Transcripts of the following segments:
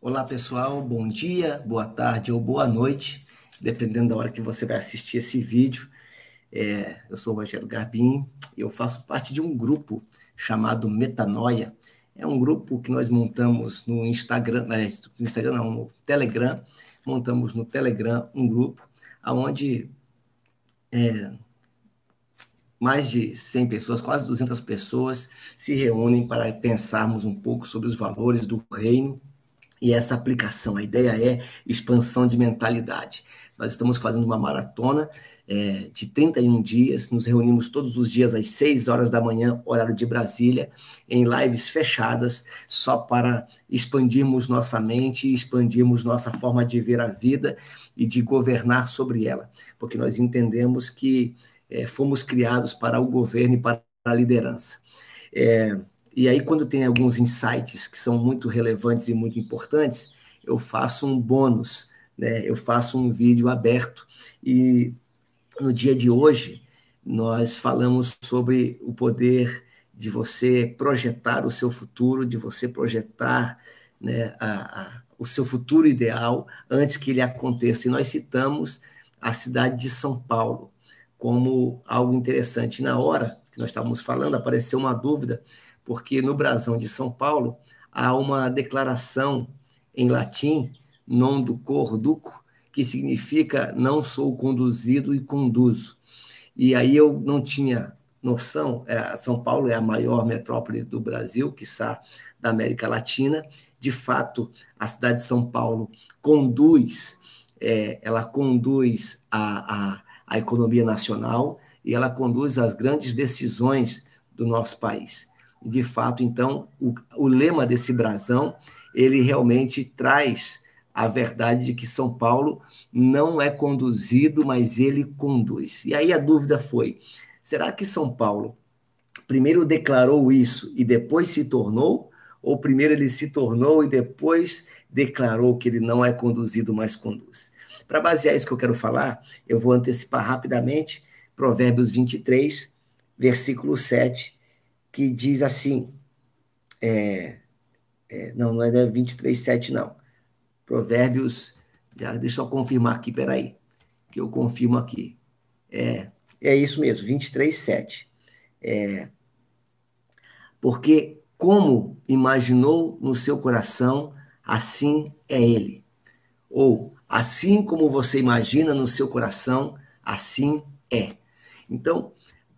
Olá, pessoal. Bom dia, boa tarde ou boa noite, dependendo da hora que você vai assistir esse vídeo. É, eu sou o Rogério Garbim e eu faço parte de um grupo chamado Metanoia. É um grupo que nós montamos no Instagram, no Instagram não, no Telegram. Montamos no Telegram um grupo onde é, mais de 100 pessoas, quase 200 pessoas, se reúnem para pensarmos um pouco sobre os valores do reino e essa aplicação. A ideia é expansão de mentalidade. Nós estamos fazendo uma maratona é, de 31 dias, nos reunimos todos os dias às 6 horas da manhã, horário de Brasília, em lives fechadas, só para expandirmos nossa mente, expandirmos nossa forma de ver a vida e de governar sobre ela, porque nós entendemos que é, fomos criados para o governo e para a liderança. É, e aí, quando tem alguns insights que são muito relevantes e muito importantes, eu faço um bônus, né? eu faço um vídeo aberto. E no dia de hoje, nós falamos sobre o poder de você projetar o seu futuro, de você projetar né, a, a, o seu futuro ideal antes que ele aconteça. E nós citamos a cidade de São Paulo como algo interessante. Na hora que nós estávamos falando, apareceu uma dúvida, porque no brasão de São Paulo há uma declaração em latim, non do cor duco, que significa não sou conduzido e conduzo. E aí eu não tinha noção, é, São Paulo é a maior metrópole do Brasil, quiçá da América Latina. De fato, a cidade de São Paulo conduz, é, ela conduz a, a a economia nacional e ela conduz as grandes decisões do nosso país. De fato, então, o, o lema desse brasão, ele realmente traz a verdade de que São Paulo não é conduzido, mas ele conduz. E aí a dúvida foi: será que São Paulo primeiro declarou isso e depois se tornou? Ou primeiro ele se tornou e depois declarou que ele não é conduzido, mas conduz? Para basear isso que eu quero falar, eu vou antecipar rapidamente Provérbios 23, versículo 7, que diz assim: é, é, não, não é 23, 7, não. Provérbios, já, deixa eu confirmar aqui, peraí, que eu confirmo aqui. É, é isso mesmo, 23, 7. É, porque como imaginou no seu coração, assim é ele. Ou Assim como você imagina no seu coração, assim é. Então,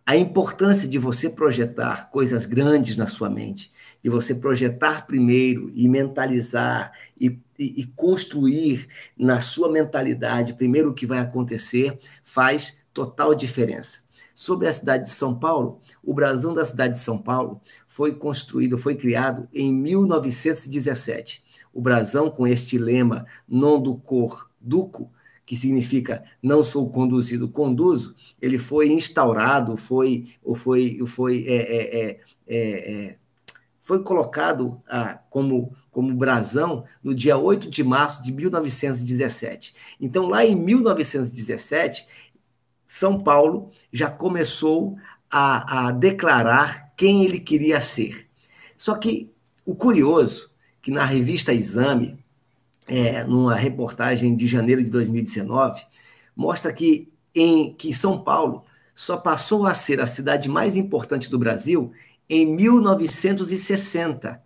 a importância de você projetar coisas grandes na sua mente, de você projetar primeiro e mentalizar e, e, e, construir na sua mentalidade primeiro o que vai acontecer, faz total diferença. Sobre a cidade de São Paulo, o brasão da cidade de São Paulo foi construído, foi criado em 1917 o brasão com este lema non do cor duco, que significa não sou conduzido, conduzo, ele foi instaurado, foi, ou foi, foi, é, é, é, é, foi colocado ah, como, como brasão no dia 8 de março de 1917. Então, lá em 1917, São Paulo já começou a, a declarar quem ele queria ser. Só que o curioso que na revista Exame, é, numa reportagem de janeiro de 2019, mostra que, em, que São Paulo só passou a ser a cidade mais importante do Brasil em 1960.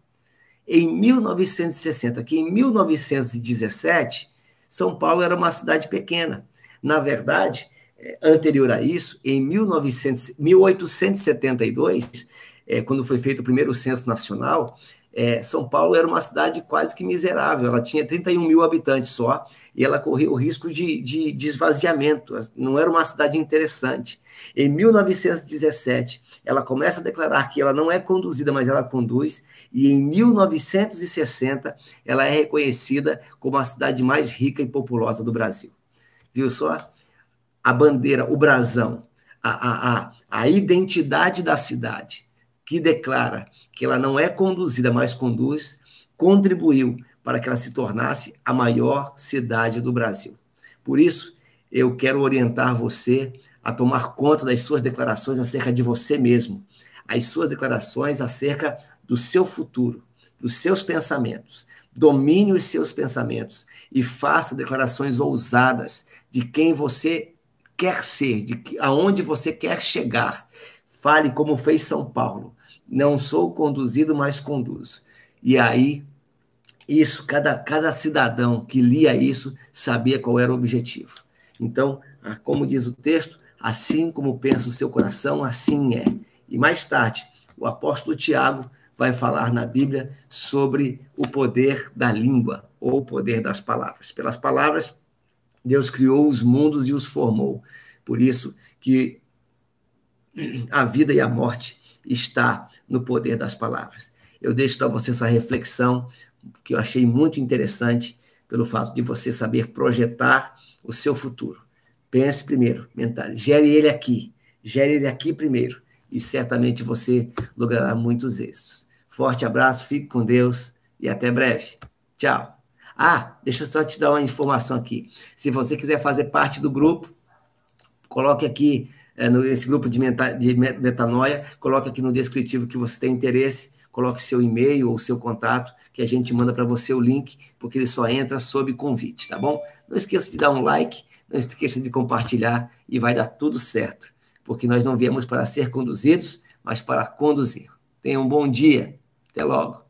Em 1960, que em 1917, São Paulo era uma cidade pequena. Na verdade, é, anterior a isso, em 1900, 1872, é, quando foi feito o primeiro censo nacional, é, São Paulo era uma cidade quase que miserável, ela tinha 31 mil habitantes só, e ela corria o risco de, de, de esvaziamento, não era uma cidade interessante. Em 1917, ela começa a declarar que ela não é conduzida, mas ela conduz, e em 1960, ela é reconhecida como a cidade mais rica e populosa do Brasil. Viu só? A bandeira, o brasão, a, a, a, a identidade da cidade, que declara que ela não é conduzida, mas conduz, contribuiu para que ela se tornasse a maior cidade do Brasil. Por isso, eu quero orientar você a tomar conta das suas declarações acerca de você mesmo, as suas declarações acerca do seu futuro, dos seus pensamentos. Domine os seus pensamentos e faça declarações ousadas de quem você quer ser, de que, aonde você quer chegar. Fale como fez São Paulo. Não sou conduzido, mas conduzo. E aí, isso, cada, cada cidadão que lia isso sabia qual era o objetivo. Então, como diz o texto, assim como pensa o seu coração, assim é. E mais tarde, o apóstolo Tiago vai falar na Bíblia sobre o poder da língua, ou o poder das palavras. Pelas palavras, Deus criou os mundos e os formou. Por isso que a vida e a morte está no poder das palavras. Eu deixo para você essa reflexão que eu achei muito interessante pelo fato de você saber projetar o seu futuro. Pense primeiro, mental, gere ele aqui, gere ele aqui primeiro e certamente você logrará muitos êxitos. Forte abraço, fique com Deus e até breve. Tchau. Ah, deixa eu só te dar uma informação aqui. Se você quiser fazer parte do grupo, coloque aqui é, nesse grupo de, meta, de metanoia, coloque aqui no descritivo que você tem interesse, coloque seu e-mail ou seu contato, que a gente manda para você o link, porque ele só entra sob convite, tá bom? Não esqueça de dar um like, não esqueça de compartilhar e vai dar tudo certo, porque nós não viemos para ser conduzidos, mas para conduzir. Tenha um bom dia. Até logo.